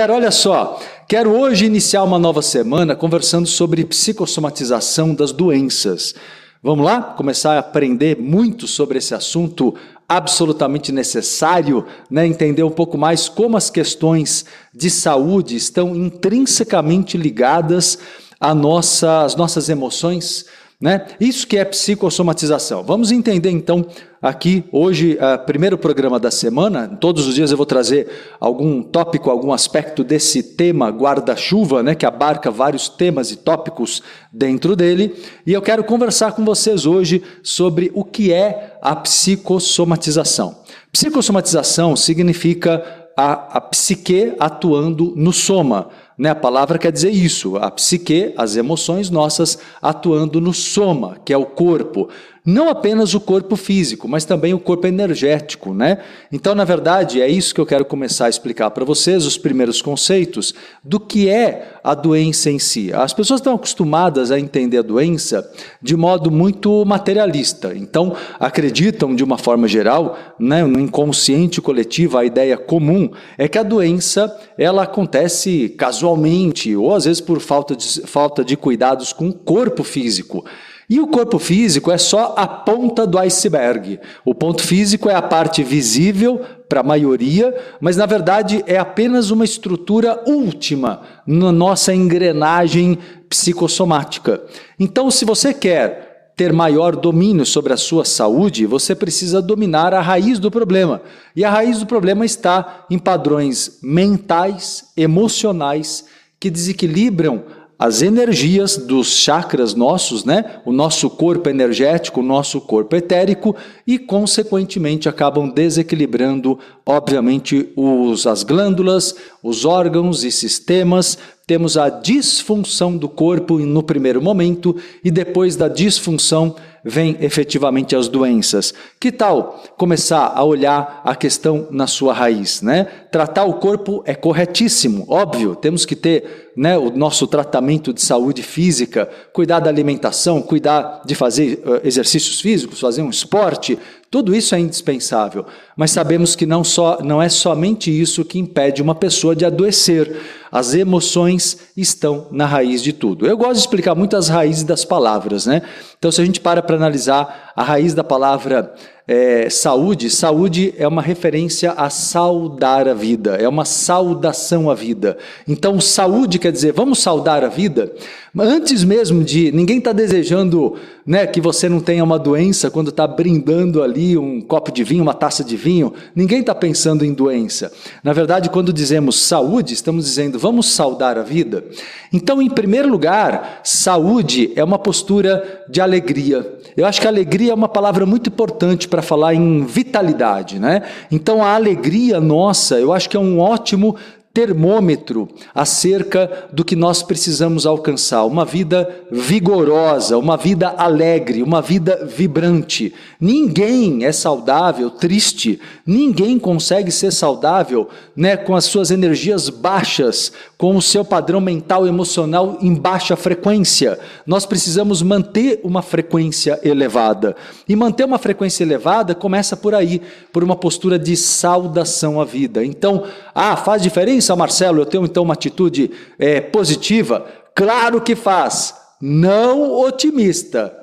Olha só, quero hoje iniciar uma nova semana conversando sobre psicossomatização das doenças. Vamos lá? Começar a aprender muito sobre esse assunto absolutamente necessário, né? entender um pouco mais como as questões de saúde estão intrinsecamente ligadas às nossas emoções, né? Isso que é psicossomatização. Vamos entender então aqui hoje, uh, primeiro programa da semana. Todos os dias eu vou trazer algum tópico, algum aspecto desse tema guarda-chuva, né, que abarca vários temas e tópicos dentro dele. E eu quero conversar com vocês hoje sobre o que é a psicossomatização. Psicossomatização significa a, a psique atuando no soma. Né? A palavra quer dizer isso, a psique, as emoções nossas atuando no soma, que é o corpo não apenas o corpo físico, mas também o corpo energético, né? Então, na verdade, é isso que eu quero começar a explicar para vocês, os primeiros conceitos do que é a doença em si. As pessoas estão acostumadas a entender a doença de modo muito materialista. Então, acreditam de uma forma geral, né, no inconsciente coletivo, a ideia comum é que a doença ela acontece casualmente ou às vezes por falta de, falta de cuidados com o corpo físico. E o corpo físico é só a ponta do iceberg. O ponto físico é a parte visível para a maioria, mas na verdade é apenas uma estrutura última na nossa engrenagem psicossomática. Então, se você quer ter maior domínio sobre a sua saúde, você precisa dominar a raiz do problema. E a raiz do problema está em padrões mentais, emocionais, que desequilibram as energias dos chakras nossos, né? O nosso corpo energético, o nosso corpo etérico e consequentemente acabam desequilibrando, obviamente, os, as glândulas, os órgãos e sistemas. Temos a disfunção do corpo no primeiro momento e depois da disfunção vem efetivamente as doenças. Que tal começar a olhar a questão na sua raiz, né? Tratar o corpo é corretíssimo, óbvio, temos que ter né, o nosso tratamento de saúde física, cuidar da alimentação, cuidar de fazer uh, exercícios físicos, fazer um esporte, tudo isso é indispensável, mas sabemos que não, só, não é somente isso que impede uma pessoa de adoecer. As emoções estão na raiz de tudo. Eu gosto de explicar muito as raízes das palavras, né? Então, se a gente para para analisar a raiz da palavra é, saúde, saúde é uma referência a saudar a vida, é uma saudação à vida. Então, saúde quer dizer, vamos saudar a vida? Antes mesmo de. Ninguém está desejando né, que você não tenha uma doença quando está brindando ali um copo de vinho, uma taça de vinho. Ninguém está pensando em doença. Na verdade, quando dizemos saúde, estamos dizendo vamos saudar a vida. Então, em primeiro lugar, saúde é uma postura de alegria. Eu acho que alegria é uma palavra muito importante para falar em vitalidade, né? Então, a alegria nossa, eu acho que é um ótimo termômetro acerca do que nós precisamos alcançar. Uma vida vigorosa, uma vida alegre, uma vida vibrante. Ninguém é saudável triste, ninguém consegue ser saudável né, com as suas energias baixas, com o seu padrão mental e emocional em baixa frequência. Nós precisamos manter uma frequência elevada. E manter uma frequência elevada começa por aí, por uma postura de saudação à vida. Então, ah, faz diferença? Pensa, Marcelo, eu tenho então uma atitude é, positiva? Claro que faz. Não otimista.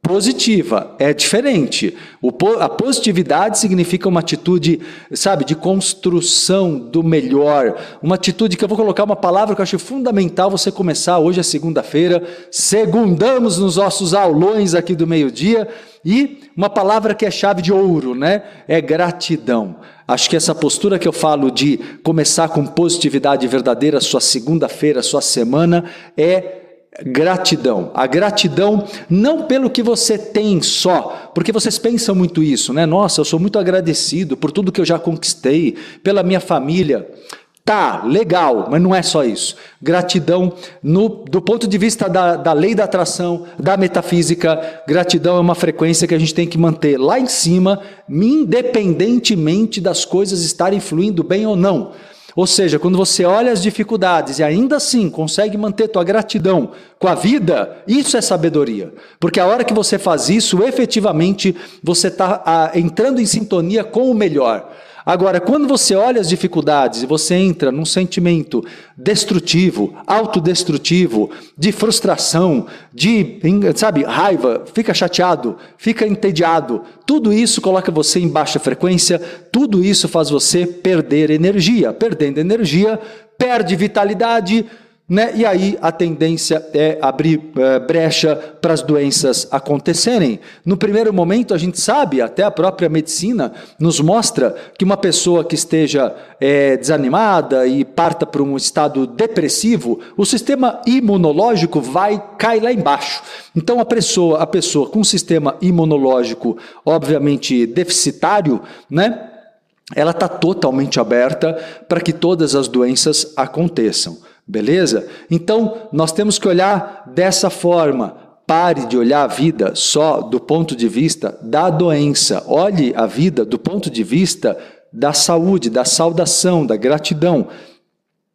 Positiva é diferente. O, a positividade significa uma atitude, sabe, de construção do melhor. Uma atitude que eu vou colocar uma palavra que eu acho fundamental você começar. Hoje é segunda-feira, segundamos nos nossos aulões aqui do meio-dia. E uma palavra que é chave de ouro, né? É gratidão. Acho que essa postura que eu falo de começar com positividade verdadeira, sua segunda-feira, sua semana, é gratidão. A gratidão não pelo que você tem só, porque vocês pensam muito isso, né? Nossa, eu sou muito agradecido por tudo que eu já conquistei, pela minha família. Tá, legal, mas não é só isso. Gratidão, no, do ponto de vista da, da lei da atração, da metafísica, gratidão é uma frequência que a gente tem que manter lá em cima, independentemente das coisas estarem fluindo bem ou não. Ou seja, quando você olha as dificuldades e ainda assim consegue manter tua gratidão com a vida, isso é sabedoria. Porque a hora que você faz isso, efetivamente você está ah, entrando em sintonia com o melhor. Agora, quando você olha as dificuldades e você entra num sentimento destrutivo, autodestrutivo, de frustração, de, sabe, raiva, fica chateado, fica entediado, tudo isso coloca você em baixa frequência, tudo isso faz você perder energia. Perdendo energia, perde vitalidade, né? E aí a tendência é abrir é, brecha para as doenças acontecerem. No primeiro momento, a gente sabe, até a própria medicina nos mostra que uma pessoa que esteja é, desanimada e parta para um estado depressivo, o sistema imunológico vai cair lá embaixo. Então a pessoa, a pessoa com um sistema imunológico obviamente deficitário, né? Ela está totalmente aberta para que todas as doenças aconteçam. Beleza? Então, nós temos que olhar dessa forma. Pare de olhar a vida só do ponto de vista da doença. Olhe a vida do ponto de vista da saúde, da saudação, da gratidão.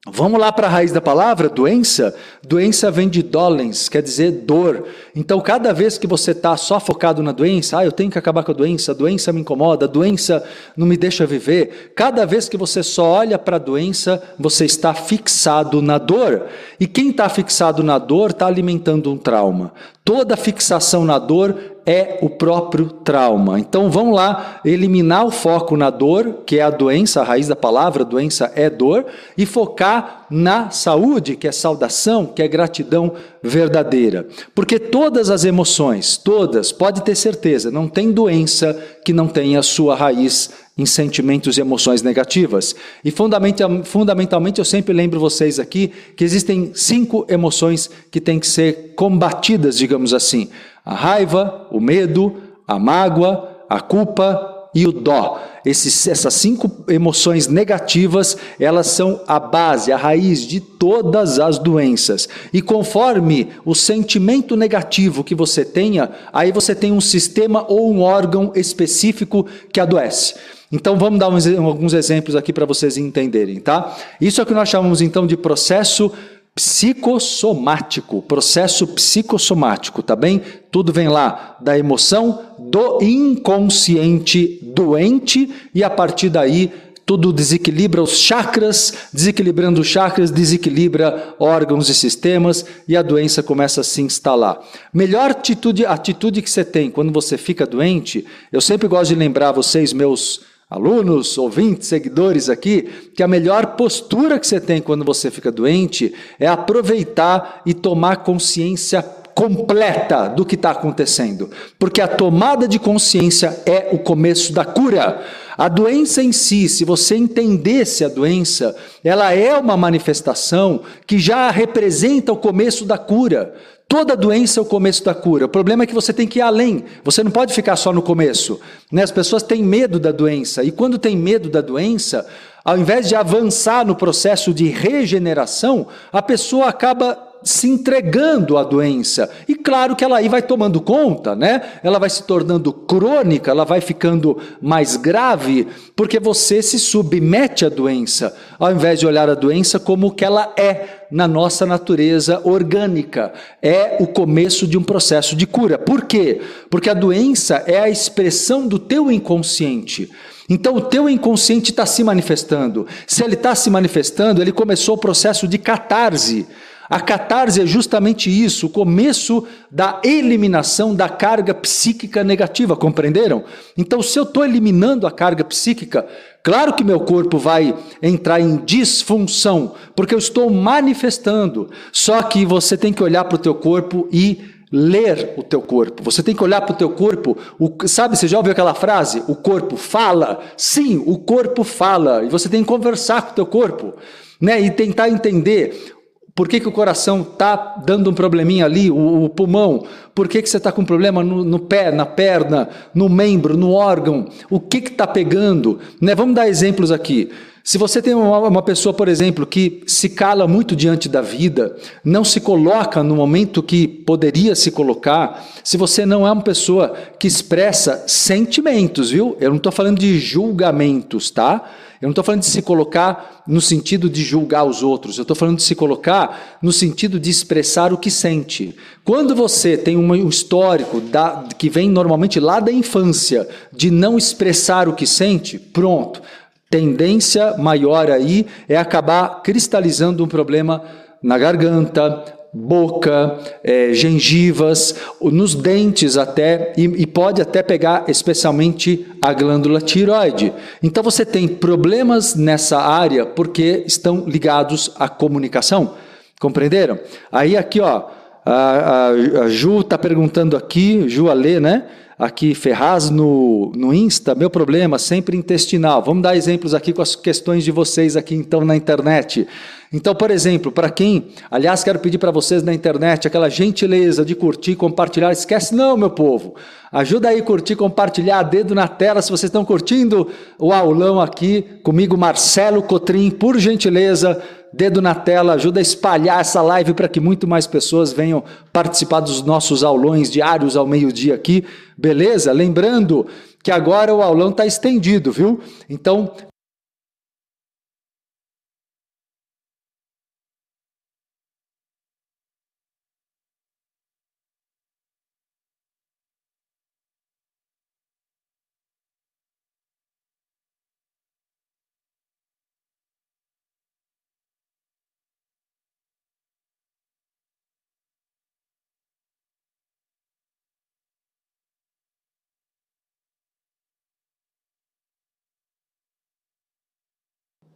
Vamos lá para a raiz da palavra, doença? Doença vem de dolens, quer dizer dor. Então, cada vez que você está só focado na doença, ah, eu tenho que acabar com a doença, a doença me incomoda, a doença não me deixa viver. Cada vez que você só olha para a doença, você está fixado na dor. E quem está fixado na dor está alimentando um trauma. Toda fixação na dor é o próprio trauma. Então vamos lá eliminar o foco na dor, que é a doença, a raiz da palavra, doença é dor, e focar na saúde, que é saudação, que é gratidão verdadeira. Porque todas as emoções, todas, pode ter certeza, não tem doença que não tenha sua raiz em sentimentos e emoções negativas. E fundamentalmente eu sempre lembro vocês aqui que existem cinco emoções que têm que ser combatidas, digamos assim: a raiva, o medo, a mágoa, a culpa e o dó. Esses, essas cinco emoções negativas, elas são a base, a raiz de todas as doenças. E conforme o sentimento negativo que você tenha, aí você tem um sistema ou um órgão específico que adoece. Então vamos dar uns, alguns exemplos aqui para vocês entenderem, tá? Isso é o que nós chamamos então de processo psicossomático, processo psicossomático, tá bem? Tudo vem lá da emoção do inconsciente doente e a partir daí tudo desequilibra os chakras, desequilibrando os chakras, desequilibra órgãos e sistemas e a doença começa a se instalar. Melhor atitude, atitude que você tem quando você fica doente, eu sempre gosto de lembrar vocês, meus alunos, ouvintes, seguidores aqui, que a melhor postura que você tem quando você fica doente é aproveitar e tomar consciência completa do que está acontecendo, porque a tomada de consciência é o começo da cura. A doença em si, se você entendesse a doença, ela é uma manifestação que já representa o começo da cura. Toda doença é o começo da cura. O problema é que você tem que ir além. Você não pode ficar só no começo. Né? As pessoas têm medo da doença. E quando tem medo da doença, ao invés de avançar no processo de regeneração, a pessoa acaba se entregando à doença. E claro que ela aí vai tomando conta, né? Ela vai se tornando crônica, ela vai ficando mais grave, porque você se submete à doença, ao invés de olhar a doença como que ela é na nossa natureza orgânica. É o começo de um processo de cura. Por quê? Porque a doença é a expressão do teu inconsciente. Então o teu inconsciente está se manifestando. Se ele está se manifestando, ele começou o processo de catarse. A catarse é justamente isso, o começo da eliminação da carga psíquica negativa, compreenderam? Então, se eu estou eliminando a carga psíquica, claro que meu corpo vai entrar em disfunção, porque eu estou manifestando. Só que você tem que olhar para o teu corpo e ler o teu corpo. Você tem que olhar para o teu corpo. O, sabe, você já ouviu aquela frase? O corpo fala? Sim, o corpo fala. E você tem que conversar com o teu corpo. Né, e tentar entender por que, que o coração está dando um probleminha ali, o, o pulmão? Por que, que você está com problema no, no, pé, na perna, no membro, no órgão? O que está pegando? Né? Vamos dar exemplos aqui. Se você tem uma, uma, pessoa, por exemplo, que se cala muito diante da vida, não se coloca no momento que poderia se colocar, se você não é uma pessoa que expressa sentimentos, viu? Eu não estou falando de julgamentos, tá? Eu não estou falando de se colocar no sentido de julgar os outros, eu estou falando de se colocar no sentido de expressar o que sente. Quando você tem um histórico da, que vem normalmente lá da infância, de não expressar o que sente, pronto. tendência maior aí é acabar cristalizando um problema na garganta, boca, é, gengivas, nos dentes até, e, e, pode até pegar especialmente a glândula tiroide. Então você tem problemas nessa área porque estão ligados à comunicação. Compreenderam? Aí aqui, ó, a, a, a Ju está perguntando aqui, Ju Alê, né? Aqui Ferraz no, no Insta, meu problema sempre intestinal. Vamos dar exemplos aqui com as questões de vocês aqui então na internet. Então, por exemplo, para quem, aliás, quero pedir para vocês na internet aquela gentileza de curtir, compartilhar, esquece não, meu povo. Ajuda aí curtir, compartilhar, dedo na tela se vocês estão curtindo o aulão aqui comigo, Marcelo Cotrim, por gentileza, dedo na tela, ajuda a espalhar essa live para que muito mais pessoas venham participar dos nossos aulões diários ao meio-dia aqui, beleza? Lembrando que agora o aulão está estendido, viu? Então,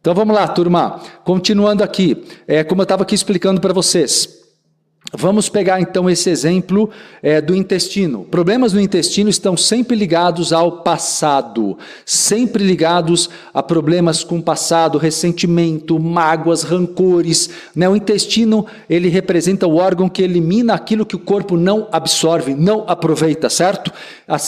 Então vamos lá, turma. Continuando aqui, é, como eu estava aqui explicando para vocês. Vamos pegar então esse exemplo é, do intestino. Problemas no intestino estão sempre ligados ao passado, sempre ligados a problemas com o passado, ressentimento, mágoas, rancores. Né? O intestino ele representa o órgão que elimina aquilo que o corpo não absorve, não aproveita, certo?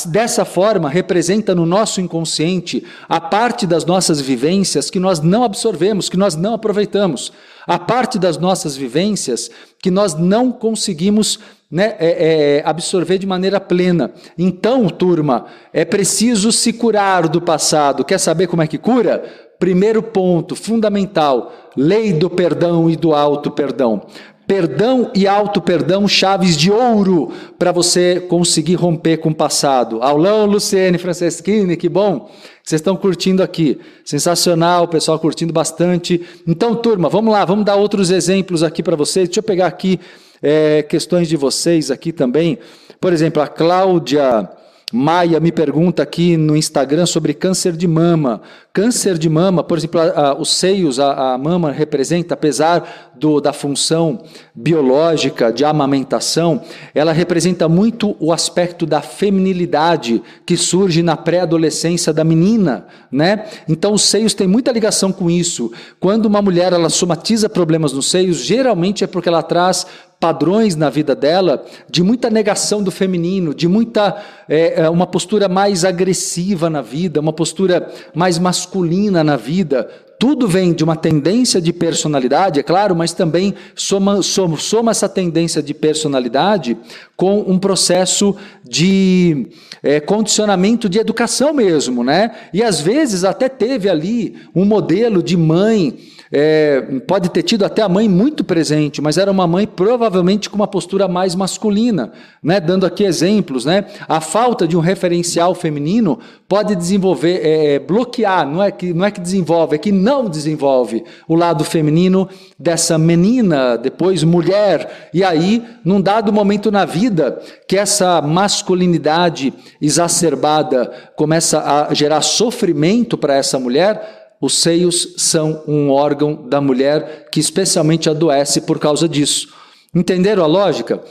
Dessa forma, representa no nosso inconsciente a parte das nossas vivências que nós não absorvemos, que nós não aproveitamos a parte das nossas vivências que nós não conseguimos né, é, é, absorver de maneira plena. Então, turma, é preciso se curar do passado. Quer saber como é que cura? Primeiro ponto, fundamental: lei do perdão e do auto perdão. Perdão e auto-perdão, chaves de ouro para você conseguir romper com o passado. Aulão, Luciene Franceschini, que bom. Vocês estão curtindo aqui. Sensacional, o pessoal curtindo bastante. Então, turma, vamos lá, vamos dar outros exemplos aqui para vocês. Deixa eu pegar aqui é, questões de vocês aqui também. Por exemplo, a Cláudia. Maia me pergunta aqui no Instagram sobre câncer de mama. Câncer de mama, por exemplo, a, a, os seios, a, a, mama representa, apesar do, da função biológica de amamentação, ela representa muito o aspecto da feminilidade que surge na pré-adolescência da menina, né? Então os seios têm muita ligação com isso. Quando uma mulher ela somatiza problemas nos seios, geralmente é porque ela traz padrões na vida dela de muita negação do feminino, de muita é, é, uma postura mais agressiva na vida, uma postura mais masculina na vida. Tudo vem de uma tendência de personalidade, é claro, mas também soma, soma, soma essa tendência de personalidade com um processo de é, condicionamento de educação mesmo, né? E às vezes até teve ali um modelo de mãe é, pode ter tido até a mãe muito presente, mas era uma mãe provavelmente com uma postura mais masculina, né? dando aqui exemplos. Né? A falta de um referencial feminino pode desenvolver, é, é, bloquear, não é, que, não é que desenvolve, é que não desenvolve o lado feminino dessa menina, depois mulher, e aí, num dado momento na vida, que essa masculinidade exacerbada começa a gerar sofrimento para essa mulher, os seios são um órgão da mulher que especialmente adoece por causa disso. Entenderam a lógica?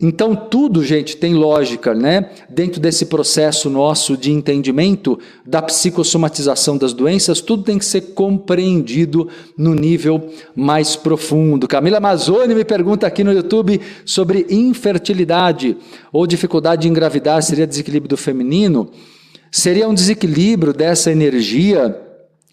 Então, tudo, gente, tem lógica, né? Dentro desse processo nosso de entendimento da psicossomatização das doenças, tudo tem que ser compreendido no nível mais profundo. Camila Mazzoni me pergunta aqui no YouTube sobre infertilidade ou dificuldade de engravidar, seria desequilíbrio do feminino? Seria um desequilíbrio dessa energia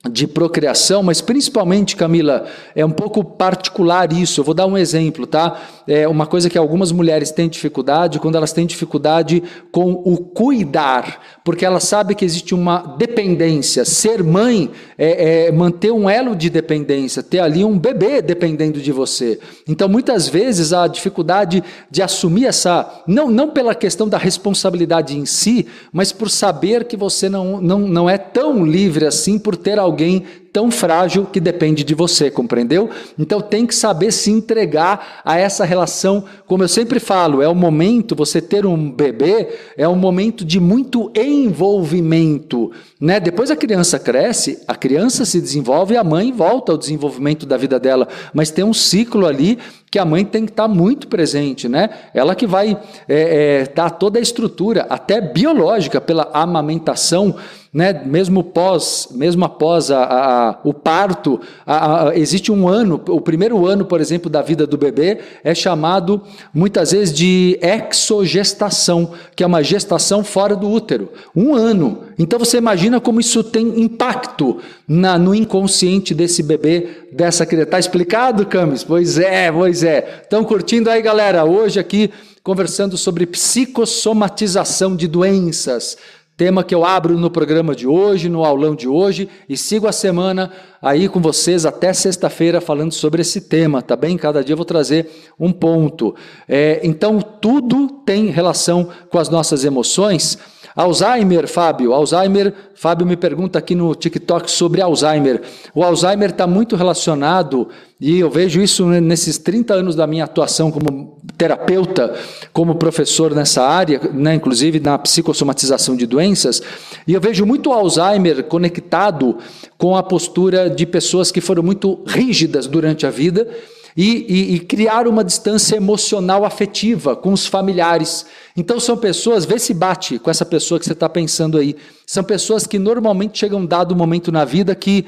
de procriação, mas principalmente, Camila, é um pouco particular isso. Eu vou dar um exemplo, tá? É uma coisa que algumas mulheres têm dificuldade quando elas têm dificuldade com o cuidar, porque ela sabe que existe uma dependência. Ser mãe é, é manter um elo de dependência, ter ali um bebê dependendo de você. Então, muitas vezes a dificuldade de assumir essa, não, não pela questão da responsabilidade em si, mas por saber que você não, não, não é tão livre assim por ter alguém alguém tão frágil que depende de você, compreendeu? Então tem que saber se entregar a essa relação. Como eu sempre falo, é o momento, você ter um bebê, é um momento de muito envolvimento. Né? Depois a criança cresce, a criança se desenvolve e a mãe volta ao desenvolvimento da vida dela. Mas tem um ciclo ali que a mãe tem que estar muito presente, né? Ela que vai é, é, dar toda a estrutura, até biológica, pela amamentação né, mesmo pós, mesmo após a, a, o parto, a, existe um ano, o primeiro ano, por exemplo, da vida do bebê é chamado muitas vezes de exogestação, que é uma gestação fora do útero, um ano. Então você imagina como isso tem impacto na, no inconsciente desse bebê, dessa criança. Está explicado, Camis? Pois é, pois é. Estão curtindo aí, galera? Hoje aqui conversando sobre psicossomatização de doenças. Tema que eu abro no programa de hoje, no aulão de hoje, e sigo a semana aí com vocês até sexta-feira falando sobre esse tema, tá bem? Cada dia eu vou trazer um ponto. É, então, tudo tem relação com as nossas emoções. Alzheimer, Fábio, Alzheimer, Fábio me pergunta aqui no TikTok sobre Alzheimer. O Alzheimer está muito relacionado, e eu vejo isso nesses 30 anos da minha atuação como terapeuta, como professor nessa área, né, inclusive na psicossomatização de doenças, e eu vejo muito Alzheimer conectado com a postura de pessoas que foram muito rígidas durante a vida e, e, e criar uma distância emocional afetiva com os familiares. Então são pessoas, vê se bate com essa pessoa que você está pensando aí. São pessoas que normalmente chegam um dado momento na vida que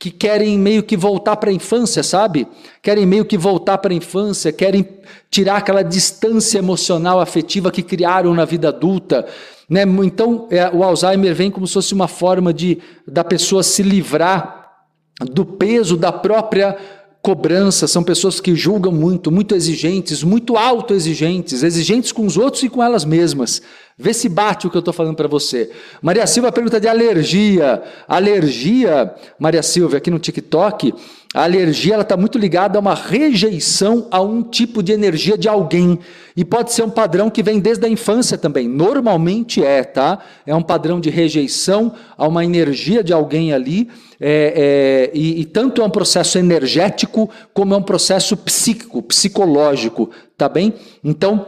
que querem meio que voltar para a infância, sabe? Querem meio que voltar para a infância, querem tirar aquela distância emocional, afetiva que criaram na vida adulta. Né? Então, é, o Alzheimer vem como se fosse uma forma de da pessoa se livrar do peso da própria cobrança, são pessoas que julgam muito, muito exigentes, muito autoexigentes, exigentes com os outros e com elas mesmas. Vê se bate o que eu estou falando para você. Maria Silva pergunta de alergia. Alergia, Maria Silva, aqui no TikTok, a alergia está muito ligada a uma rejeição a um tipo de energia de alguém. E pode ser um padrão que vem desde a infância também. Normalmente é, tá? É um padrão de rejeição a uma energia de alguém ali. É, é, e, e tanto é um processo energético como é um processo psíquico, psicológico, tá bem? Então,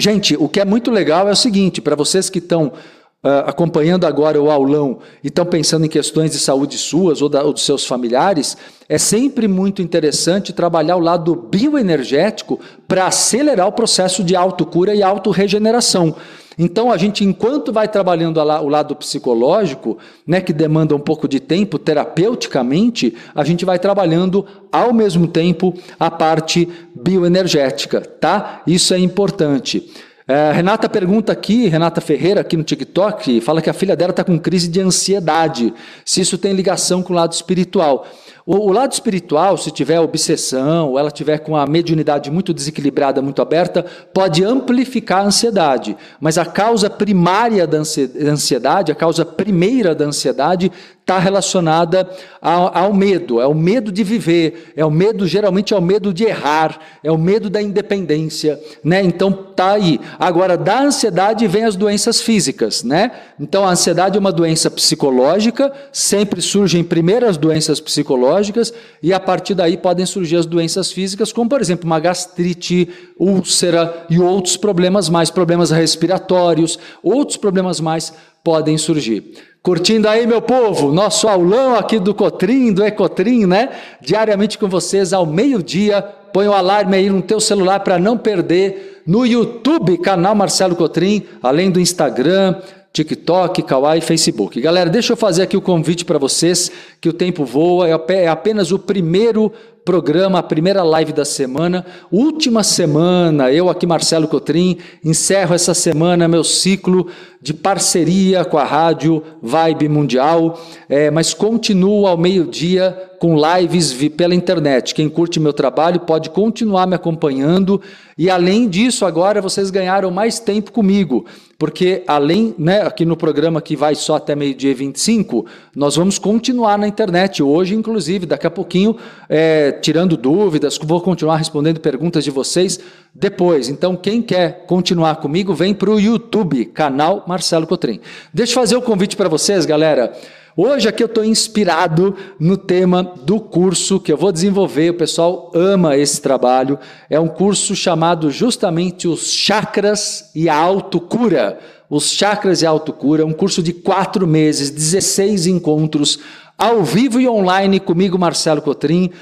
Gente, o que é muito legal é o seguinte: para vocês que estão Uh, acompanhando agora o aulão e estão pensando em questões de saúde suas ou, da, ou, dos seus familiares, é sempre muito interessante trabalhar o lado bioenergético para acelerar o processo de autocura e autorregeneração. Então, a gente, enquanto vai trabalhando o lado psicológico, né, que demanda um pouco de tempo terapeuticamente, a gente vai trabalhando ao mesmo tempo a parte bioenergética, tá? Isso é importante. É, Renata pergunta aqui, Renata Ferreira, aqui no TikTok, fala que a filha dela está com crise de ansiedade, se isso tem ligação com o lado espiritual. O, o, lado espiritual, se tiver obsessão, ou ela tiver com a mediunidade muito desequilibrada, muito aberta, pode amplificar a ansiedade. Mas a causa primária da ansiedade, a causa primeira da ansiedade, está relacionada ao, ao, medo, é o medo de viver, é o medo, geralmente é o medo de errar, é o medo da independência, né? Então tá aí. Agora, da ansiedade vem as doenças físicas, né? Então a ansiedade é uma doença psicológica, sempre surgem primeiro as doenças psicológicas e a partir daí podem surgir as doenças físicas, como por exemplo uma gastrite, úlcera e outros problemas mais, problemas respiratórios, outros problemas mais podem surgir. Curtindo aí, meu povo, nosso aulão aqui do Cotrim, do Ecotrim, né? Diariamente com vocês ao meio-dia. Põe o alarme aí no teu celular para não perder. No YouTube, canal Marcelo Cotrim, além do Instagram, TikTok, Kawaii e Facebook. Galera, deixa eu fazer aqui o convite para vocês, que o tempo voa, é apenas o primeiro programa, a primeira live da semana, última semana, eu aqui, Marcelo Cotrim, encerro essa semana meu ciclo de parceria com a rádio Vibe Mundial, é, mas continuo ao meio-dia com lives pela internet. Quem curte meu trabalho pode continuar me acompanhando. E além disso, agora vocês ganharam mais tempo comigo, porque além, né, aqui no programa que vai só até meio-dia 25, nós vamos continuar na internet. Hoje, inclusive, daqui a pouquinho, é, tirando dúvidas, vou continuar respondendo perguntas de vocês depois. Então, quem quer continuar comigo, vem para o YouTube, canal Marcelo Cotrim. Deixa eu fazer o um convite para vocês, galera. Hoje aqui eu estou inspirado no tema do curso que eu vou desenvolver. O pessoal ama esse trabalho. É um curso chamado justamente os chakras e a autocura. Os chakras e a autocura, um curso de quatro meses, 16 encontros, ao vivo e online comigo, Marcelo Cotrim.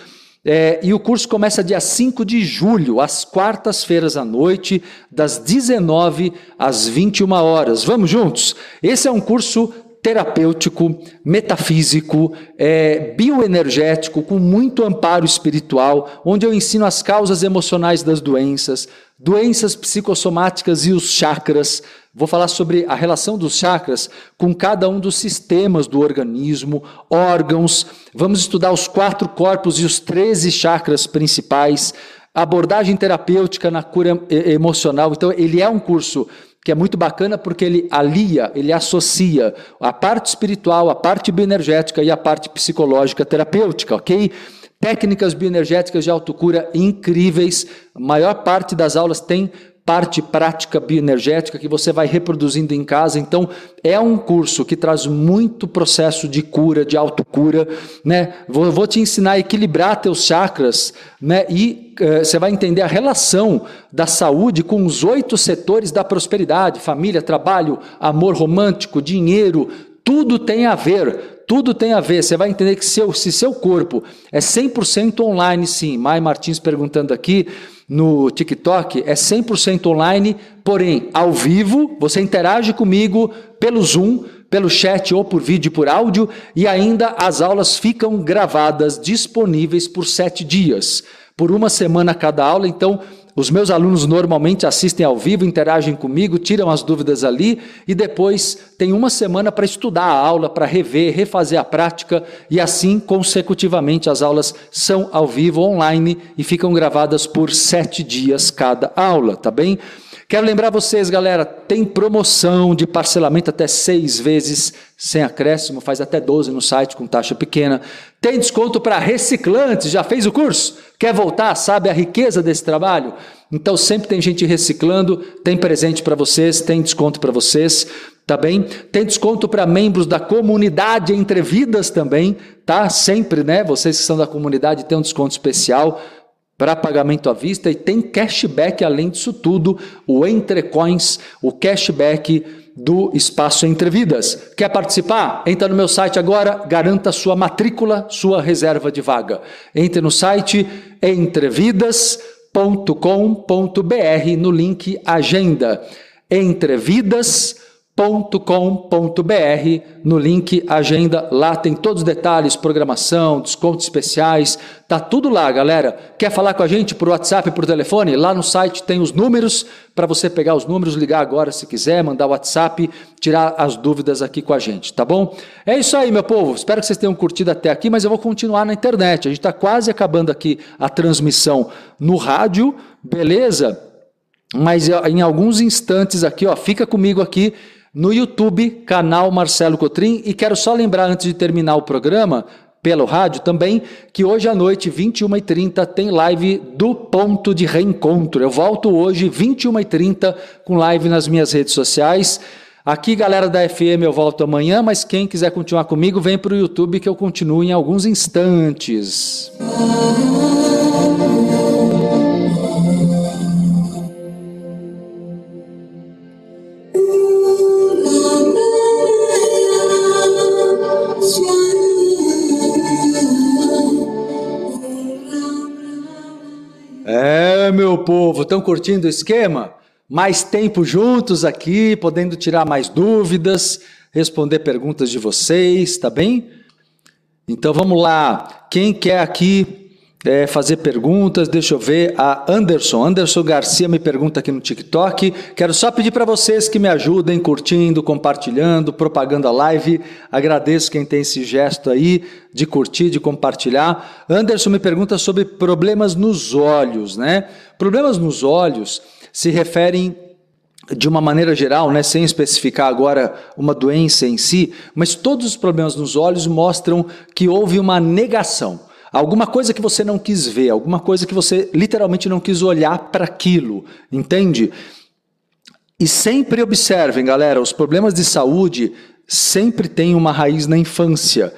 É, e o curso começa dia 5 de julho, às quartas-feiras à noite, das 19 às 21 horas. Vamos juntos? Esse é um curso terapêutico, metafísico, é, bioenergético, com muito amparo espiritual, onde eu ensino as causas emocionais das doenças, doenças psicossomáticas e os chakras. Vou falar sobre a relação dos chakras com cada um dos sistemas do organismo, órgãos. Vamos estudar os quatro corpos e os 13 chakras principais, abordagem terapêutica na cura emocional. Então, ele é um curso que é muito bacana porque ele alia, ele associa a parte espiritual, a parte bioenergética e a parte psicológica terapêutica, ok? Técnicas bioenergéticas de autocura incríveis. A maior parte das aulas tem parte prática bioenergética que você vai reproduzindo em casa. Então, é um curso que traz muito processo de cura, de autocura, né? Vou, vou te ensinar a equilibrar teus chakras, né? E uh, você vai entender a relação da saúde com os oito setores da prosperidade: família, trabalho, amor romântico, dinheiro, tudo tem a ver. Tudo tem a ver. Você vai entender que seu, se seu corpo é 100% online, sim. Mai Martins perguntando aqui no TikTok é 100% online, porém ao vivo, você interage comigo pelo Zoom, pelo chat ou por vídeo por áudio e ainda as aulas ficam gravadas disponíveis por sete dias, por uma semana cada aula. Então os meus alunos normalmente assistem ao vivo, interagem comigo, tiram as dúvidas ali e depois tem uma semana para estudar a aula, para rever, refazer a prática e assim consecutivamente as aulas são ao vivo, online e ficam gravadas por sete dias cada aula, tá bem? Quero lembrar vocês, galera, tem promoção de parcelamento até seis vezes sem acréscimo, faz até 12 no site com taxa pequena. Tem desconto para reciclantes, já fez o curso? Quer voltar? Sabe a riqueza desse trabalho? Então sempre tem gente reciclando, tem presente para vocês, tem desconto para vocês, tá bem? Tem desconto para membros da comunidade Entre Vidas também, tá? Sempre, né? Vocês que são da comunidade têm um desconto especial para pagamento à vista e tem cashback além disso tudo, o Entrecoins, o cashback do Espaço Entre Vidas. Quer participar? Entra no meu site agora, garanta sua matrícula, sua reserva de vaga. Entre no site entrevidas.com.br no link Agenda. Entrevidas.com.br com.br no link agenda. Lá tem todos os detalhes, programação, descontos especiais, tá tudo lá, galera. Quer falar com a gente por WhatsApp, por telefone? Lá no site tem os números para você pegar os números, ligar agora se quiser, mandar WhatsApp, tirar as dúvidas aqui com a gente, tá bom? É isso aí, meu povo. Espero que vocês tenham curtido até aqui, mas eu vou continuar na internet. A gente está quase acabando aqui a transmissão no rádio, beleza? Mas em alguns instantes aqui, ó, fica comigo aqui no YouTube, canal Marcelo Cotrim. E quero só lembrar, antes de terminar o programa, pelo rádio também, que hoje à noite, 21h30, tem live do Ponto de Reencontro. Eu volto hoje, 21h30, com live nas minhas redes sociais. Aqui, galera da FM, eu volto amanhã, mas quem quiser continuar comigo, vem para o YouTube que eu continuo em alguns instantes. É, meu povo, estão curtindo o esquema? Mais tempo juntos aqui, podendo tirar mais dúvidas, responder perguntas de vocês, tá bem? Então vamos lá. Quem quer aqui é, fazer perguntas. Deixa eu ver. A Anderson, Anderson Garcia me pergunta aqui no TikTok. Quero só pedir para vocês que me ajudem curtindo, compartilhando, propagando a live. Agradeço quem tem esse gesto aí de curtir, de compartilhar. Anderson me pergunta sobre problemas nos olhos, né? Problemas nos olhos se referem de uma maneira geral, né, sem especificar agora uma doença em si, mas todos os problemas nos olhos mostram que houve uma negação. Alguma coisa que você não quis ver, alguma coisa que você literalmente não quis olhar para aquilo, entende? E sempre observem, galera, os problemas de saúde sempre tem uma raiz na infância.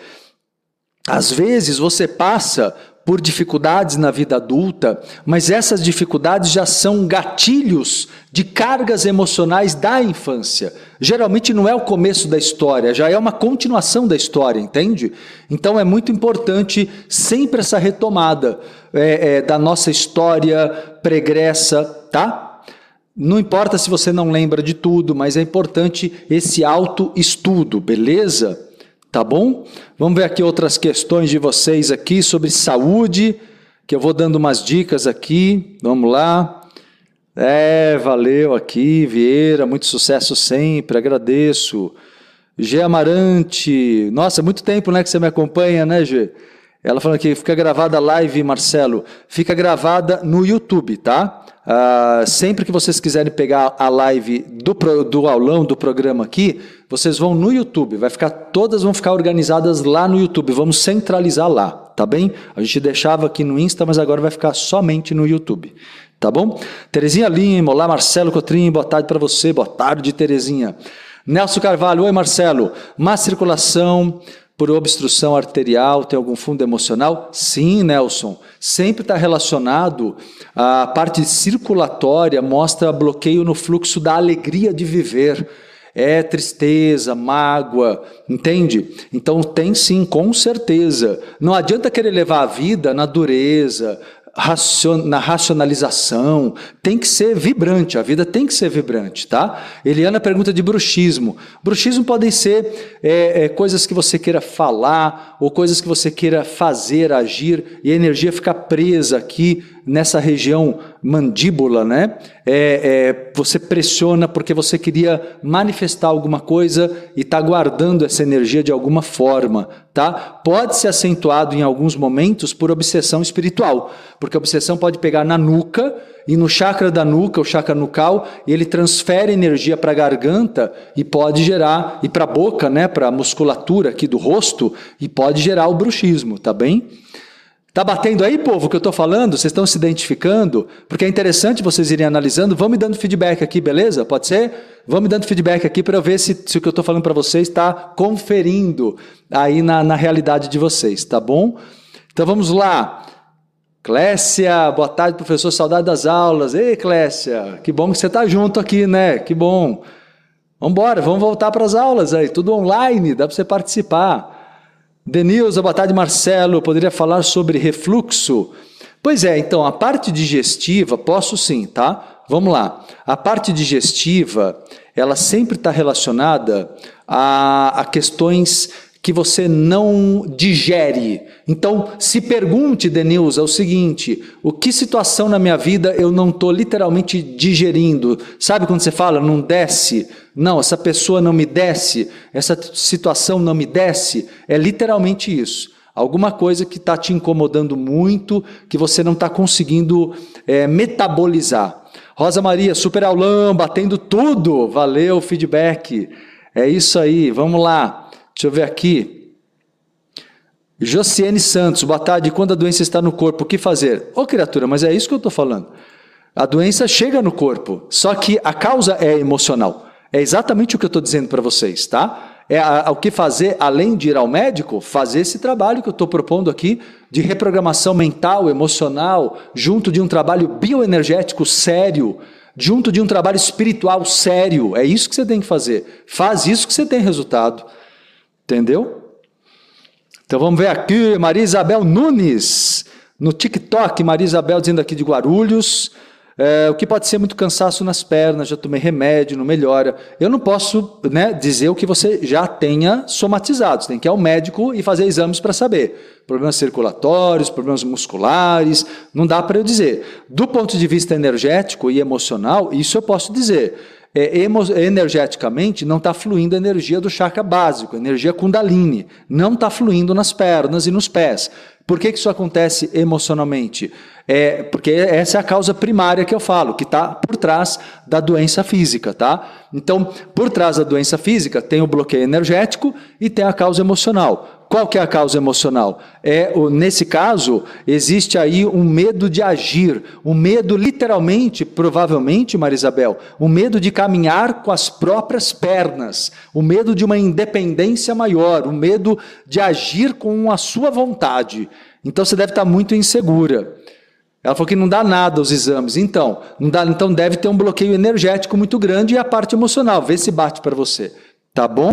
Às vezes você passa por dificuldades na vida adulta, mas essas dificuldades já são gatilhos de cargas emocionais da infância. Geralmente não é o começo da história, já é uma continuação da história, entende? Então é muito importante sempre essa retomada é, é, da nossa história pregressa, tá? Não importa se você não lembra de tudo, mas é importante esse autoestudo, beleza? Tá bom? Vamos ver aqui outras questões de vocês aqui sobre saúde, que eu vou dando umas dicas aqui. Vamos lá. É, valeu aqui, Vieira, muito sucesso sempre, agradeço. G Amarante, nossa, muito tempo né, que você me acompanha, né, G? Ela falando que fica gravada a live, Marcelo, fica gravada no YouTube, tá? Uh, sempre que vocês quiserem pegar a live do, do aulão, do programa aqui, vocês vão no YouTube, vai ficar, todas vão ficar organizadas lá no YouTube, vamos centralizar lá, tá bem? A gente deixava aqui no Insta, mas agora vai ficar somente no YouTube, tá bom? Terezinha Lima, olá Marcelo Cotrim, boa tarde para você, boa tarde Terezinha. Nelson Carvalho, oi Marcelo, má circulação, por obstrução arterial, tem algum fundo emocional? Sim, Nelson. Sempre está relacionado à parte circulatória, mostra bloqueio no fluxo da alegria de viver. É tristeza, mágoa, entende? Então tem sim, com certeza. Não adianta querer levar a vida na dureza, na racionalização, tem que ser vibrante, a vida tem que ser vibrante, tá? Eliana pergunta de bruxismo. Bruxismo podem ser é, é, coisas que você queira falar, ou coisas que você queira fazer, agir, e a energia fica presa aqui nessa região mandíbula, né? É, é, você pressiona porque você queria manifestar alguma coisa e está guardando essa energia de alguma forma, tá? Pode ser acentuado em alguns momentos por obsessão espiritual, porque a obsessão pode pegar na nuca e no chakra da nuca, o chakra nucal, ele transfere energia para a garganta e pode gerar e para a boca, né? Para a musculatura aqui do rosto e pode gerar o bruxismo, tá bem? Tá batendo aí, povo, que eu estou falando? Vocês estão se identificando? Porque é interessante vocês irem analisando. Vão me dando feedback aqui, beleza? Pode ser? Vão me dando feedback aqui para eu ver se, se, o que eu estou falando para vocês está conferindo aí na, na realidade de vocês, tá bom? Então vamos lá. Clécia, boa tarde, professor. Saudade das aulas. Ei, Clécia, que bom que você está junto aqui, né? Que bom. Vamos embora, vamos voltar para as aulas aí, tudo online, dá para você participar. Denilza, boa tarde, Marcelo. Poderia falar sobre refluxo? Pois é, então, a parte digestiva, posso sim, tá? Vamos lá. A parte digestiva, ela sempre está relacionada a, a questões que você não digere. Então, se pergunte, Denilza, o seguinte: o que situação na minha vida eu não estou literalmente digerindo? Sabe quando você fala, não desce? Não, essa pessoa não me desce, essa situação não me desce? É literalmente isso. Alguma coisa que está te incomodando muito, que você não está conseguindo é, metabolizar. Rosa Maria, super aulão, batendo tudo. Valeu, feedback. É isso aí, vamos lá. Deixa eu ver aqui. Josiane Santos, boa tarde. Quando a doença está no corpo, o que fazer? Ô criatura, mas é isso que eu estou falando. A doença chega no corpo, só que a causa é emocional. É exatamente o que eu estou dizendo para vocês, tá? É a, a, o que fazer, além de ir ao médico, fazer esse trabalho que eu estou propondo aqui de reprogramação mental, emocional, junto de um trabalho bioenergético sério, junto de um trabalho espiritual sério. É isso que você tem que fazer. Faz isso que você tem resultado. Entendeu? Então vamos ver aqui, Maria Isabel Nunes, no TikTok, Maria Isabel dizendo aqui de Guarulhos. É, o que pode ser muito cansaço nas pernas, já tomei remédio, não melhora. Eu não posso né, dizer o que você já tenha somatizado. Você tem que ir ao médico e fazer exames para saber. Problemas circulatórios, problemas musculares, não dá para eu dizer. Do ponto de vista energético e emocional, isso eu posso dizer é, energeticamente não está fluindo a energia do chakra básico, a energia kundalini, não está fluindo nas pernas e nos pés. Por que, que isso acontece emocionalmente? É, porque essa é a causa primária que eu falo, que está por trás da doença física, tá? Então, por trás da doença física tem o bloqueio energético e tem a causa emocional. Qual que é a causa emocional? É, nesse caso, existe aí um medo de agir, um medo literalmente, provavelmente, Marisabel, um medo de caminhar com as próprias pernas, o um medo de uma independência maior, o um medo de agir com a sua vontade. Então você deve estar muito insegura. Ela falou que não dá nada os exames. Então, não dá, então deve ter um bloqueio energético muito grande e a parte emocional. Vê se bate para você. Tá bom?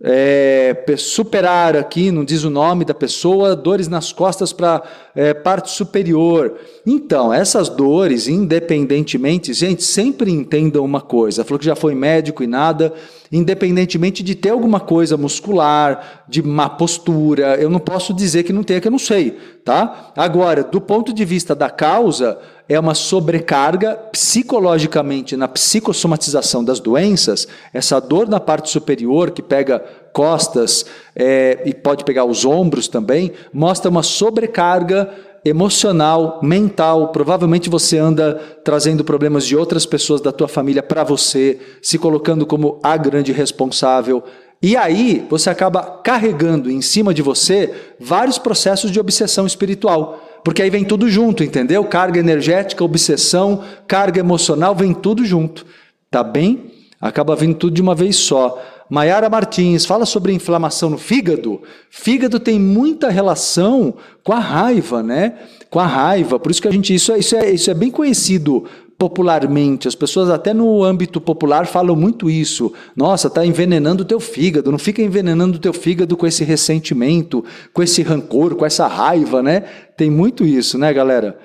É, superar aqui, não diz o nome da pessoa, dores nas costas para é, parte superior. Então, essas dores, independentemente, gente, sempre entendam uma coisa. Falou que já foi médico e nada, independentemente de ter alguma coisa muscular, de má postura, eu não posso dizer que não tenha, que eu não sei, tá? Agora, do ponto de vista da causa, é uma sobrecarga psicologicamente na psicossomatização das doenças, essa dor na parte superior que pega costas é, e pode pegar os ombros também, mostra uma sobrecarga emocional, mental. Provavelmente você anda trazendo problemas de outras pessoas da tua família para você, se colocando como a grande responsável. E aí você acaba carregando em cima de você vários processos de obsessão espiritual. Porque aí vem tudo junto, entendeu? Carga energética, obsessão, carga emocional, vem tudo junto. Tá bem? Acaba vindo tudo de uma vez só. Maiara Martins fala sobre inflamação no fígado. Fígado tem muita relação com a raiva, né? Com a raiva. Por isso que a gente isso é, isso é, isso é bem conhecido popularmente. As pessoas até no âmbito popular falam muito isso. Nossa, está envenenando o teu fígado. Não fica envenenando o teu fígado com esse ressentimento, com esse rancor, com essa raiva, né? Tem muito isso, né, galera?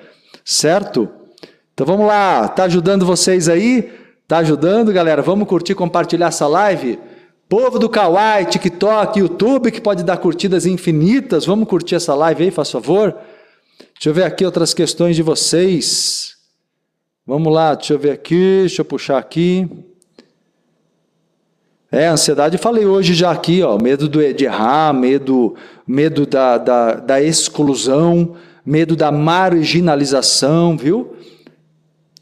Certo? Então vamos lá. Tá ajudando vocês aí? Tá ajudando, galera? Vamos curtir, compartilhar essa live? Povo do Kawaii, TikTok, YouTube, que pode dar curtidas infinitas, vamos curtir essa live aí, faz favor? Deixa eu ver aqui outras questões de vocês. Vamos lá, deixa eu ver aqui, deixa eu puxar aqui. É, ansiedade, falei hoje já aqui, ó, medo do, de errar, medo, medo da, da, da exclusão, medo da marginalização, viu?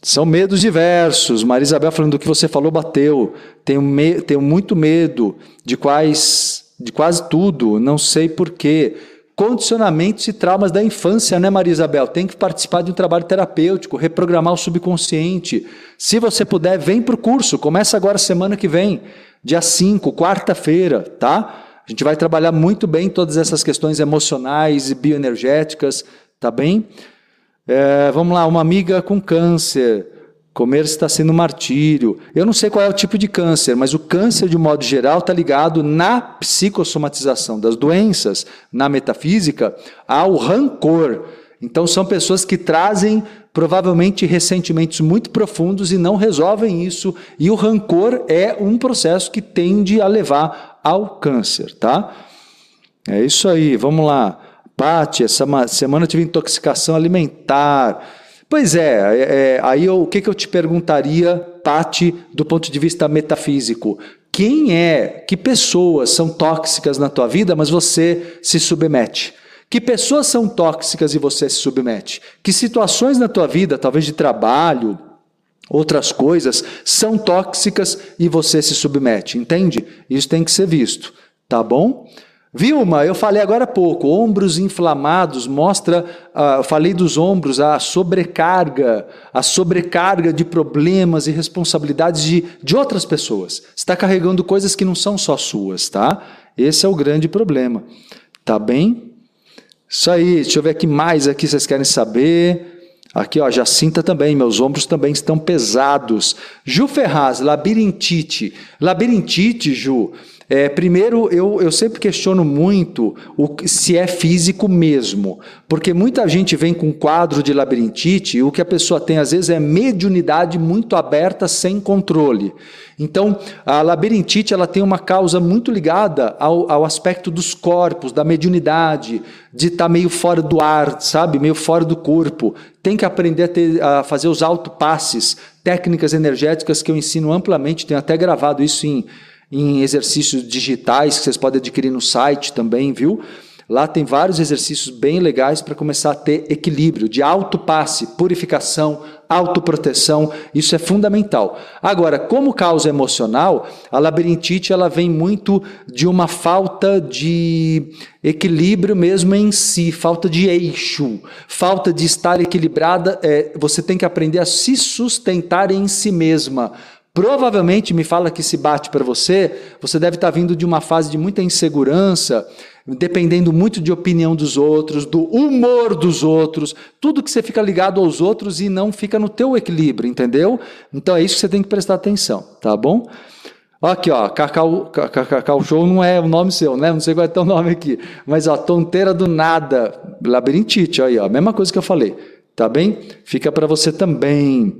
São medos diversos. Maria Isabel falando do que você falou bateu. Tenho, me, tenho muito medo de quais, de quase tudo. Não sei porquê condicionamentos e traumas da infância, né, Maria Isabel? Tem que participar de um trabalho terapêutico, reprogramar o subconsciente. Se você puder, vem para o curso. Começa agora semana que vem, dia 5, quarta-feira, tá? A gente vai trabalhar muito bem todas essas questões emocionais e bioenergéticas, tá bem? É, vamos lá, uma amiga com câncer. Comer está sendo martírio. Eu não sei qual é o tipo de câncer, mas o câncer, de modo geral, está ligado na psicossomatização das doenças, na metafísica, ao rancor. Então, são pessoas que trazem provavelmente ressentimentos muito profundos e não resolvem isso. E o rancor é um processo que tende a levar ao câncer, tá? É isso aí, vamos lá. Pati, essa semana eu tive intoxicação alimentar. Pois é, é, é aí eu, o que, que eu te perguntaria, Pati, do ponto de vista metafísico? Quem é, que pessoas são tóxicas na tua vida, mas você se submete? Que pessoas são tóxicas e você se submete? Que situações na tua vida, talvez de trabalho, outras coisas, são tóxicas e você se submete? Entende? Isso tem que ser visto, tá bom? Vilma, eu falei agora há pouco, ombros inflamados, mostra, uh, falei dos ombros, a sobrecarga, a sobrecarga de problemas e responsabilidades de, de outras pessoas. Você está carregando coisas que não são só suas, tá? Esse é o grande problema. Tá bem? Isso aí, deixa eu ver aqui mais aqui, vocês querem saber. Aqui, ó, Jacinta também, meus ombros também estão pesados. Ju Ferraz, labirintite. Labirintite, Ju, é, primeiro, eu, eu sempre questiono muito o, se é físico mesmo, porque muita gente vem com quadro de labirintite e o que a pessoa tem às vezes é mediunidade muito aberta, sem controle. Então, a labirintite ela tem uma causa muito ligada ao, ao aspecto dos corpos, da mediunidade, de estar tá meio fora do ar, sabe, meio fora do corpo. Tem que aprender a, ter, a fazer os autopasses, técnicas energéticas que eu ensino amplamente, tenho até gravado isso em em exercícios digitais que vocês podem adquirir no site também, viu? Lá tem vários exercícios bem legais para começar a ter equilíbrio de autopasse, purificação, autoproteção, isso é fundamental. Agora, como causa emocional, a labirintite ela vem muito de uma falta de equilíbrio mesmo em si, falta de eixo, falta de estar equilibrada. É, você tem que aprender a se sustentar em si mesma. Provavelmente me fala que se bate para você, você deve estar vindo de uma fase de muita insegurança, dependendo muito de opinião dos outros, do humor dos outros, tudo que você fica ligado aos outros e não fica no teu equilíbrio, entendeu? Então é isso que você tem que prestar atenção, tá bom? Aqui, ó, Cacau, Cacau Show não é o nome seu, né? Não sei qual é teu nome aqui. Mas, ó, tonteira do nada, labirintite, aí, ó, mesma coisa que eu falei, tá bem? Fica para você também.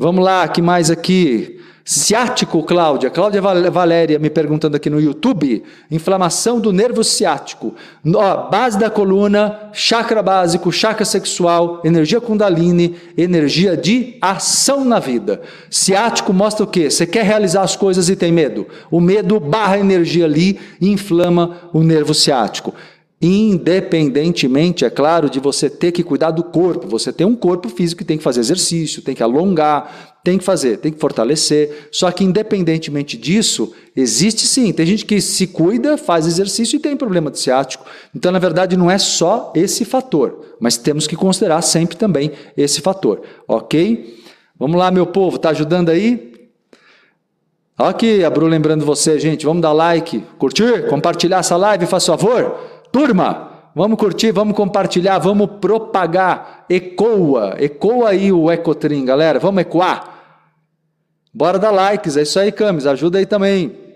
Vamos lá, que mais aqui? Ciático, Cláudia. Cláudia Valéria me perguntando aqui no YouTube. Inflamação do nervo ciático. Ó, base da coluna, chakra básico, chakra sexual, energia kundalini, energia de ação na vida. Ciático mostra o quê? Você quer realizar as coisas e tem medo. O medo barra a energia ali e inflama o nervo ciático. Independentemente, é claro, de você ter que cuidar do corpo, você tem um corpo físico que tem que fazer exercício, tem que alongar, tem que fazer, tem que fortalecer. Só que, independentemente disso, existe sim. Tem gente que se cuida, faz exercício e tem problema de ciático. Então, na verdade, não é só esse fator, mas temos que considerar sempre também esse fator, ok? Vamos lá, meu povo, tá ajudando aí? Aqui, a Bru lembrando você, gente, vamos dar like, curtir, compartilhar essa live, faz favor. Turma, vamos curtir, vamos compartilhar, vamos propagar. Ecoa, ecoa aí o Ecotrim, galera. Vamos ecoar. Bora dar likes, é isso aí, Camis, ajuda aí também.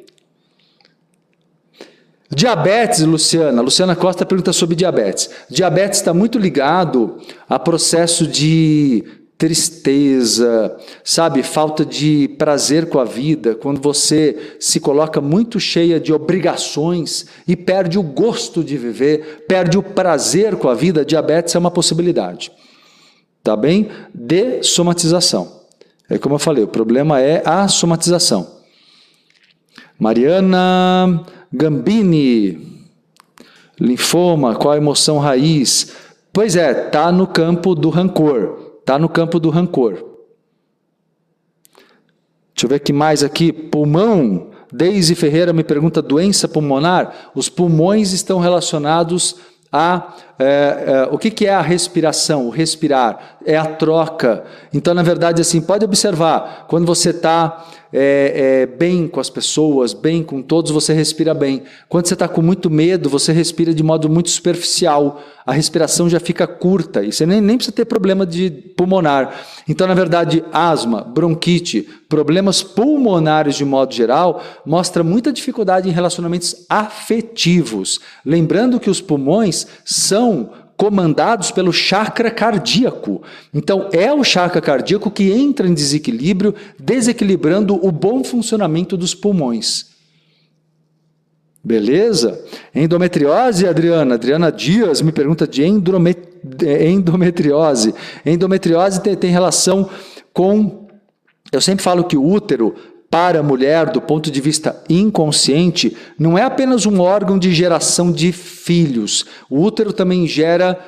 Diabetes, Luciana. Luciana Costa pergunta sobre diabetes. Diabetes está muito ligado a processo de tristeza, sabe, falta de prazer com a vida, quando você se coloca muito cheia de obrigações e perde o gosto de viver, perde o prazer com a vida, diabetes é uma possibilidade. Tá bem? De somatização. É como eu falei, o problema é a somatização. Mariana Gambini, linfoma, qual a emoção raiz? Pois é, tá no campo do rancor. Está no campo do rancor. Deixa eu ver que mais aqui. Pulmão. Deise Ferreira me pergunta: doença pulmonar? Os pulmões estão relacionados a. É, é, o que, que é a respiração? O respirar é a troca. Então, na verdade, assim, pode observar, quando você está é, é, bem com as pessoas, bem com todos, você respira bem. Quando você está com muito medo, você respira de modo muito superficial. A respiração já fica curta e você nem, nem precisa ter problema de pulmonar. Então, na verdade, asma, bronquite, problemas pulmonares de modo geral, mostra muita dificuldade em relacionamentos afetivos. Lembrando que os pulmões são comandados pelo chakra cardíaco. Então, é o chakra cardíaco que entra em desequilíbrio, desequilibrando o bom funcionamento dos pulmões. Beleza? Endometriose, Adriana. Adriana Dias me pergunta de endometriose. Endometriose tem, tem relação com. Eu sempre falo que o útero para a mulher, do ponto de vista inconsciente, não é apenas um órgão de geração de filhos. O útero também gera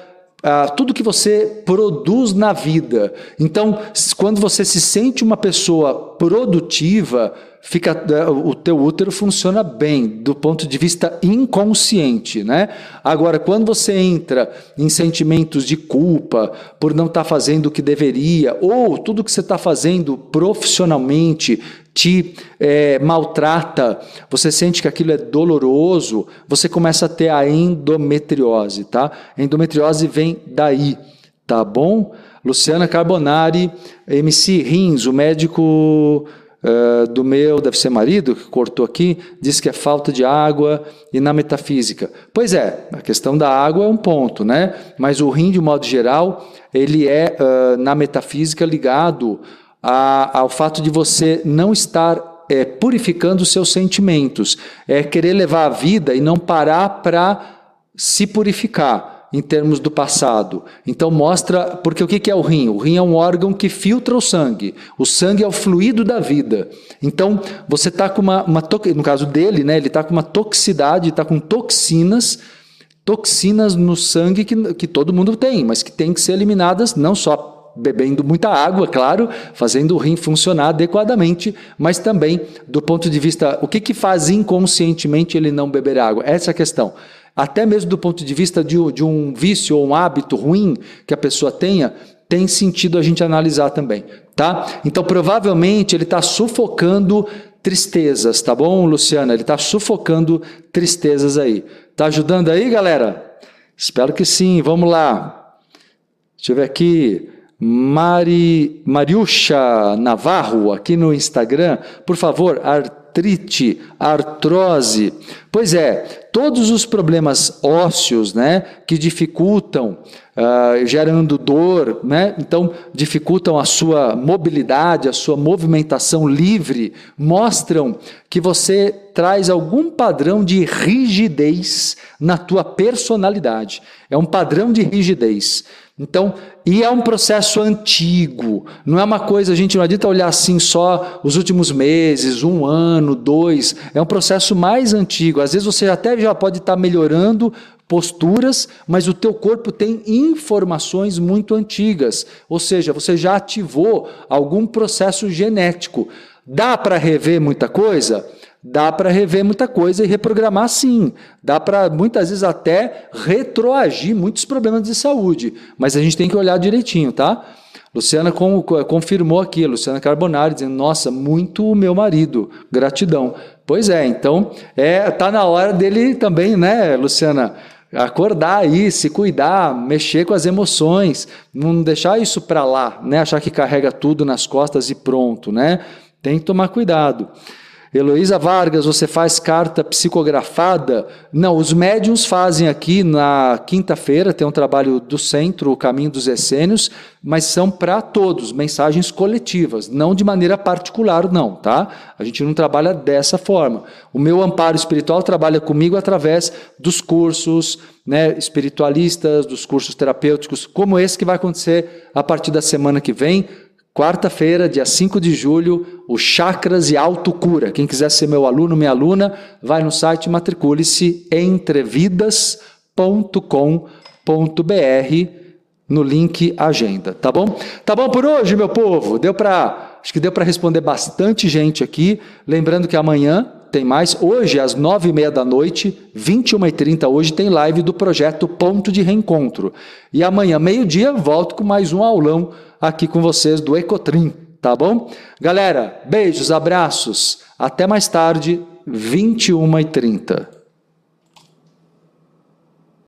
ah, tudo que você produz na vida. Então, quando você se sente uma pessoa produtiva, fica o teu útero funciona bem do ponto de vista inconsciente, né? Agora, quando você entra em sentimentos de culpa por não estar tá fazendo o que deveria ou tudo que você está fazendo profissionalmente te é, maltrata, você sente que aquilo é doloroso, você começa a ter a endometriose, tá? A endometriose vem daí, tá bom? Luciana Carbonari, MC Rins, o médico uh, do meu, deve ser marido, que cortou aqui, diz que é falta de água e na metafísica. Pois é, a questão da água é um ponto, né? Mas o rim, de modo geral, ele é, uh, na metafísica, ligado a, ao fato de você não estar é, purificando os seus sentimentos, é querer levar a vida e não parar para se purificar em termos do passado. Então mostra, porque o que é o rim? O rim é um órgão que filtra o sangue. O sangue é o fluido da vida. Então você está com uma, uma, no caso dele, né? Ele está com uma toxicidade, está com toxinas toxinas no sangue que, que todo mundo tem, mas que tem que ser eliminadas não só bebendo muita água, claro, fazendo o rim funcionar adequadamente, mas também do ponto de vista, o que, que faz inconscientemente ele não beber água? Essa é a questão. Até mesmo do ponto de vista de, de um vício ou um hábito ruim que a pessoa tenha, tem sentido a gente analisar também, tá? Então, provavelmente ele está sufocando tristezas, tá bom, Luciana? Ele está sufocando tristezas aí. Tá ajudando aí, galera? Espero que sim. Vamos lá. Deixa eu ver aqui. Mari, Navarro, aqui no Instagram. Por favor, artrite, artrose. Pois é, todos os problemas ósseos, né, que dificultam, uh, gerando dor, né, então dificultam a sua mobilidade, a sua movimentação livre, mostram que você traz algum padrão de rigidez na tua personalidade. É um padrão de rigidez. Então, e é um processo antigo, não é uma coisa, a gente não adianta olhar assim só os últimos meses, um ano, dois, é um processo mais antigo. Às vezes você até já pode estar melhorando posturas, mas o teu corpo tem informações muito antigas, ou seja, você já ativou algum processo genético. Dá para rever muita coisa? Dá para rever muita coisa e reprogramar sim. Dá para muitas vezes até retroagir muitos problemas de saúde. Mas a gente tem que olhar direitinho, tá? Luciana confirmou aqui, Luciana Carbonari, dizendo: Nossa, muito o meu marido, gratidão. Pois é, então é, tá na hora dele também, né, Luciana? Acordar aí, se cuidar, mexer com as emoções, não deixar isso para lá, né? Achar que carrega tudo nas costas e pronto, né? Tem que tomar cuidado. Heloísa Vargas, você faz carta psicografada? Não, os médiums fazem aqui na quinta-feira, tem um trabalho do centro, o Caminho dos Essênios, mas são para todos, mensagens coletivas, não de maneira particular, não, tá? A gente não trabalha dessa forma. O meu amparo espiritual trabalha comigo através dos cursos né, espiritualistas, dos cursos terapêuticos, como esse que vai acontecer a partir da semana que vem Quarta-feira, dia 5 de julho, o Chakras e Autocura. Quem quiser ser meu aluno, minha aluna, vai no site matricule-se entrevidas.com.br no link agenda, tá bom? Tá bom por hoje, meu povo? Deu para, acho que deu para responder bastante gente aqui. Lembrando que amanhã tem mais. Hoje, às nove e meia da noite, 21 e 30 hoje, tem live do projeto Ponto de Reencontro. E amanhã, meio-dia, volto com mais um aulão aqui com vocês do Ecotrim, tá bom? Galera, beijos, abraços, até mais tarde, 21h30.